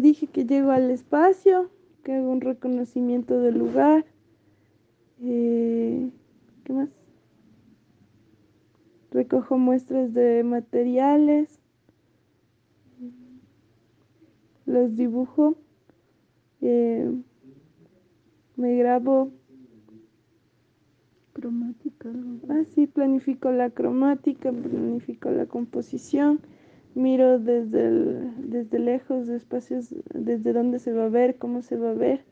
dije que llego al espacio, que hago un reconocimiento del lugar. Eh, ¿Qué más? Recojo muestras de materiales. Los dibujo. Eh, me grabo. Cromática. Ah, sí, planifico la cromática, planifico la composición miro desde, desde lejos de espacios, desde dónde se va a ver, cómo se va a ver.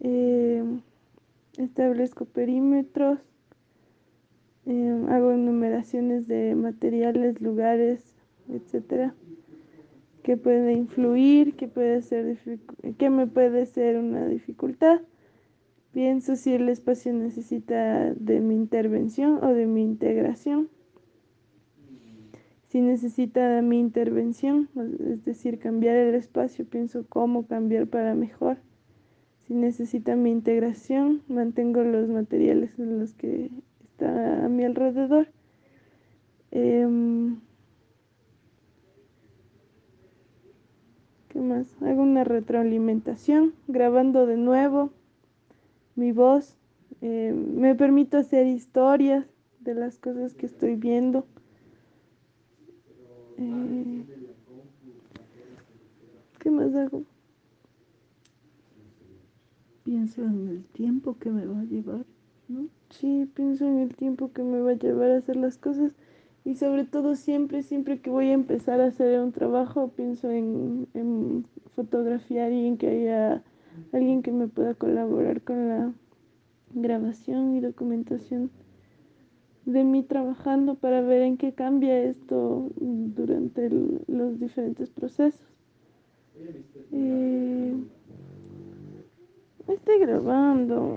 Eh, establezco perímetros, eh, hago enumeraciones de materiales, lugares, etcétera, que puede influir, que puede ser que me puede ser una dificultad. Pienso si el espacio necesita de mi intervención o de mi integración si necesita mi intervención, es decir, cambiar el espacio, pienso cómo cambiar para mejor. Si necesita mi integración, mantengo los materiales en los que está a mi alrededor. Em, ¿Qué más? Hago una retroalimentación, grabando de nuevo mi voz. Em, me permito hacer historias de las cosas que estoy viendo. Eh, ¿Qué más hago? Pienso en el tiempo que me va a llevar, ¿no? Sí, pienso en el tiempo que me va a llevar a hacer las cosas y sobre todo siempre, siempre que voy a empezar a hacer un trabajo, pienso en, en fotografiar y en que haya alguien que me pueda colaborar con la grabación y documentación de mí trabajando para ver en qué cambia esto durante los diferentes procesos. Eh, estoy grabando.